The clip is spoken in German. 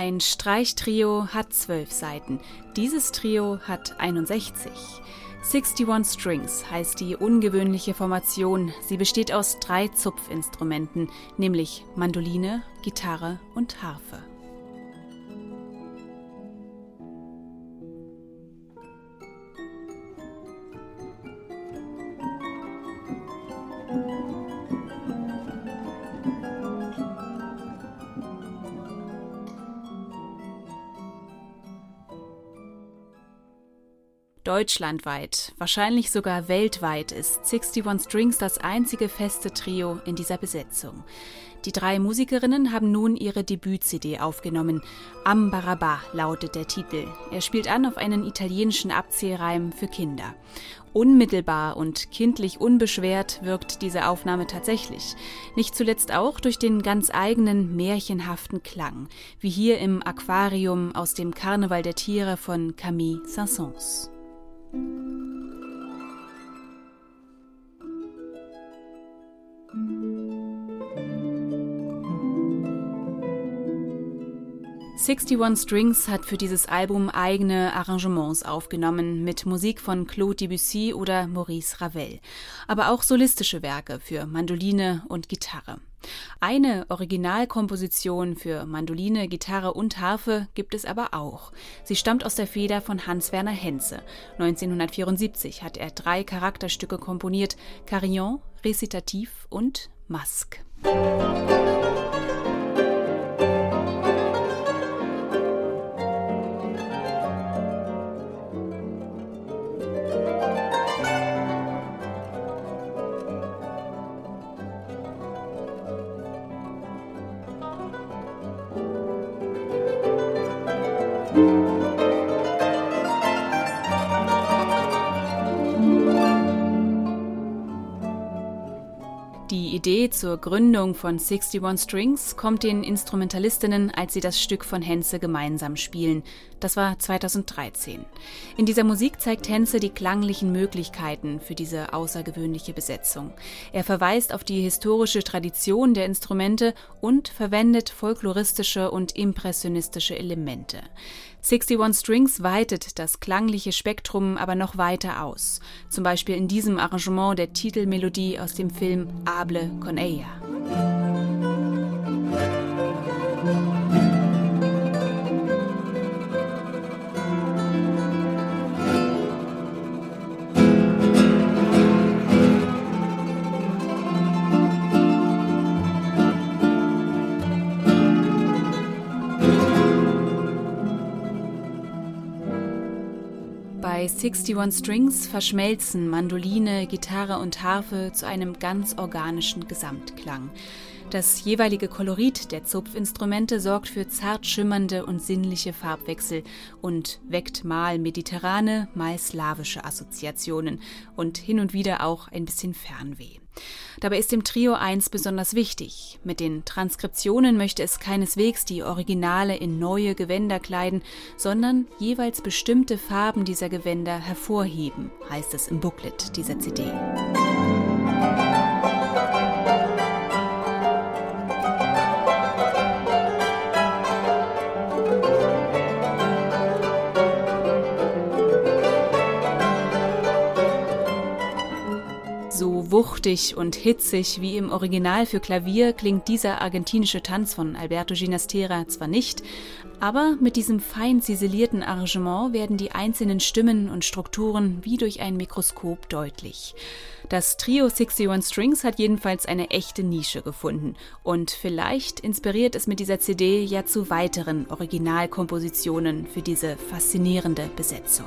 Ein Streichtrio hat zwölf Seiten. Dieses Trio hat 61. 61 Strings heißt die ungewöhnliche Formation. Sie besteht aus drei Zupfinstrumenten, nämlich Mandoline, Gitarre und Harfe. Deutschlandweit, wahrscheinlich sogar weltweit ist 61 Strings das einzige feste Trio in dieser Besetzung. Die drei Musikerinnen haben nun ihre Debüt-CD aufgenommen. Ambaraba lautet der Titel. Er spielt an auf einen italienischen Abzählreim für Kinder. Unmittelbar und kindlich unbeschwert wirkt diese Aufnahme tatsächlich. Nicht zuletzt auch durch den ganz eigenen märchenhaften Klang, wie hier im Aquarium aus dem Karneval der Tiere von Camille Saint-Saëns. Thank you. 61 Strings hat für dieses Album eigene Arrangements aufgenommen mit Musik von Claude Debussy oder Maurice Ravel, aber auch solistische Werke für Mandoline und Gitarre. Eine Originalkomposition für Mandoline, Gitarre und Harfe gibt es aber auch. Sie stammt aus der Feder von Hans-Werner Henze. 1974 hat er drei Charakterstücke komponiert: Carillon, Recitativ und Masque. Thank you. Die Idee zur Gründung von 61 Strings kommt den Instrumentalistinnen, als sie das Stück von Henze gemeinsam spielen. Das war 2013. In dieser Musik zeigt Henze die klanglichen Möglichkeiten für diese außergewöhnliche Besetzung. Er verweist auf die historische Tradition der Instrumente und verwendet folkloristische und impressionistische Elemente. 61 Strings weitet das klangliche Spektrum aber noch weiter aus, zum Beispiel in diesem Arrangement der Titelmelodie aus dem Film Able con ella. Bei 61 Strings verschmelzen Mandoline, Gitarre und Harfe zu einem ganz organischen Gesamtklang. Das jeweilige Kolorit der Zupfinstrumente sorgt für zart schimmernde und sinnliche Farbwechsel und weckt mal mediterrane, mal slawische Assoziationen und hin und wieder auch ein bisschen Fernweh. Dabei ist dem Trio eins besonders wichtig. Mit den Transkriptionen möchte es keineswegs die Originale in neue Gewänder kleiden, sondern jeweils bestimmte Farben dieser Gewänder hervorheben, heißt es im Booklet dieser CD. Wuchtig und hitzig wie im Original für Klavier klingt dieser argentinische Tanz von Alberto Ginastera zwar nicht, aber mit diesem fein ziselierten Arrangement werden die einzelnen Stimmen und Strukturen wie durch ein Mikroskop deutlich. Das Trio 61 Strings hat jedenfalls eine echte Nische gefunden und vielleicht inspiriert es mit dieser CD ja zu weiteren Originalkompositionen für diese faszinierende Besetzung.